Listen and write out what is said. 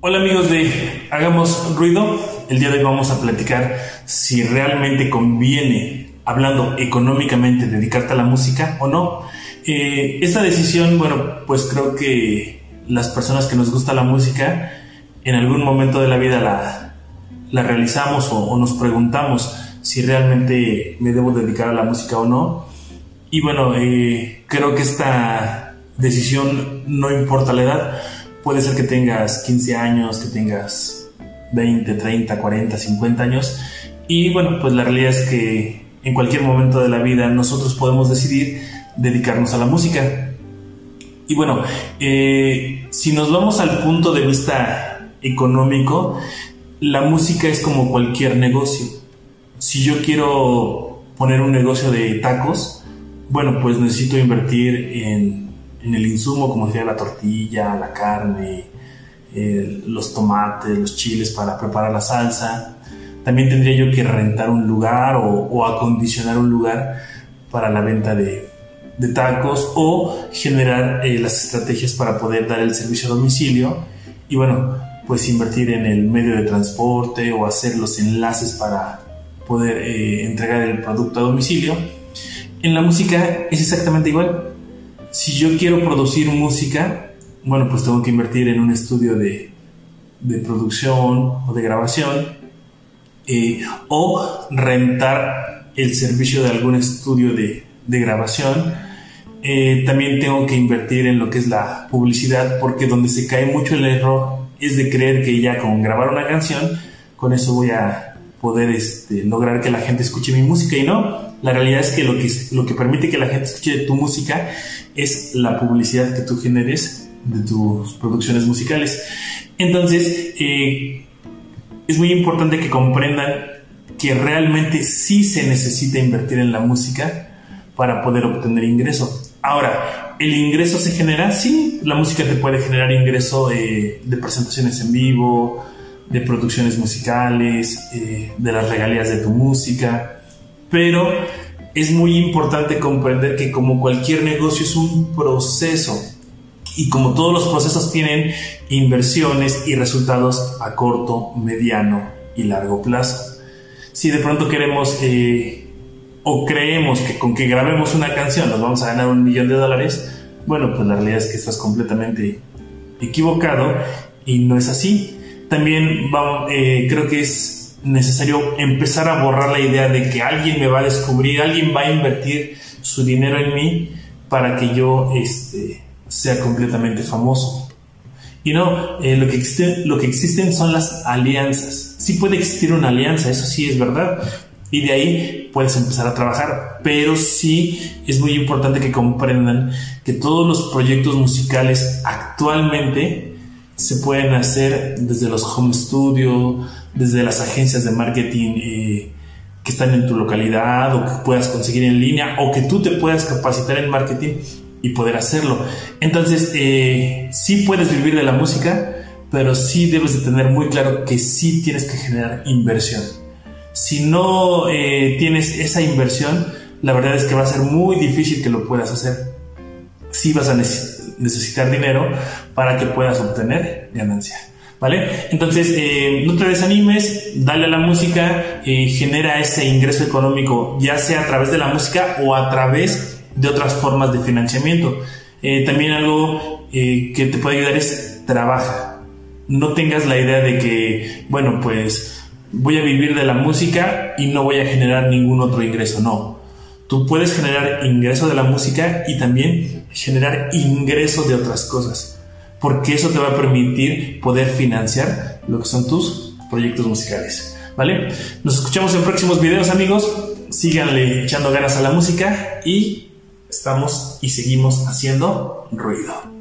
Hola amigos de Hagamos Ruido, el día de hoy vamos a platicar si realmente conviene, hablando económicamente, dedicarte a la música o no. Eh, esta decisión, bueno, pues creo que las personas que nos gusta la música, en algún momento de la vida la, la realizamos o, o nos preguntamos si realmente me debo dedicar a la música o no. Y bueno, eh, creo que esta decisión no importa la edad. Puede ser que tengas 15 años, que tengas 20, 30, 40, 50 años. Y bueno, pues la realidad es que en cualquier momento de la vida nosotros podemos decidir dedicarnos a la música. Y bueno, eh, si nos vamos al punto de vista económico, la música es como cualquier negocio. Si yo quiero poner un negocio de tacos, bueno, pues necesito invertir en, en el insumo, como sería la tortilla, la carne, eh, los tomates, los chiles para preparar la salsa. También tendría yo que rentar un lugar o, o acondicionar un lugar para la venta de, de tacos o generar eh, las estrategias para poder dar el servicio a domicilio y bueno, pues invertir en el medio de transporte o hacer los enlaces para poder eh, entregar el producto a domicilio. En la música es exactamente igual. Si yo quiero producir música, bueno, pues tengo que invertir en un estudio de, de producción o de grabación eh, o rentar el servicio de algún estudio de, de grabación. Eh, también tengo que invertir en lo que es la publicidad porque donde se cae mucho el error es de creer que ya con grabar una canción, con eso voy a poder este, lograr que la gente escuche mi música y no, la realidad es que lo, que lo que permite que la gente escuche tu música es la publicidad que tú generes de tus producciones musicales. Entonces, eh, es muy importante que comprendan que realmente sí se necesita invertir en la música para poder obtener ingreso. Ahora, ¿el ingreso se genera? Sí, la música te puede generar ingreso eh, de presentaciones en vivo, de producciones musicales, eh, de las regalías de tu música, pero es muy importante comprender que como cualquier negocio es un proceso y como todos los procesos tienen inversiones y resultados a corto, mediano y largo plazo. Si de pronto queremos eh, o creemos que con que grabemos una canción nos vamos a ganar un millón de dólares, bueno, pues la realidad es que estás completamente equivocado y no es así. También eh, creo que es necesario empezar a borrar la idea de que alguien me va a descubrir, alguien va a invertir su dinero en mí para que yo este, sea completamente famoso. Y no, eh, lo, que existe, lo que existen son las alianzas. Sí puede existir una alianza, eso sí es verdad, y de ahí puedes empezar a trabajar. Pero sí es muy importante que comprendan que todos los proyectos musicales actualmente se pueden hacer desde los home studio, desde las agencias de marketing eh, que están en tu localidad o que puedas conseguir en línea o que tú te puedas capacitar en marketing y poder hacerlo. Entonces, eh, sí puedes vivir de la música, pero sí debes de tener muy claro que sí tienes que generar inversión si no eh, tienes esa inversión, la verdad es que va a ser muy difícil que lo puedas hacer. Sí vas a necesitar dinero para que puedas obtener ganancia. ¿Vale? Entonces, eh, no te desanimes, dale a la música, eh, genera ese ingreso económico, ya sea a través de la música o a través de otras formas de financiamiento. también algo que te puede ayudar es trabaja. No tengas la idea de que, bueno, pues voy a vivir de la música y no voy a generar ningún otro ingreso. No. Tú puedes generar ingreso de la música y también generar ingreso de otras cosas. Porque eso te va a permitir poder financiar lo que son tus proyectos musicales. ¿Vale? Nos escuchamos en próximos videos, amigos. Síganle echando ganas a la música y estamos y seguimos haciendo ruido.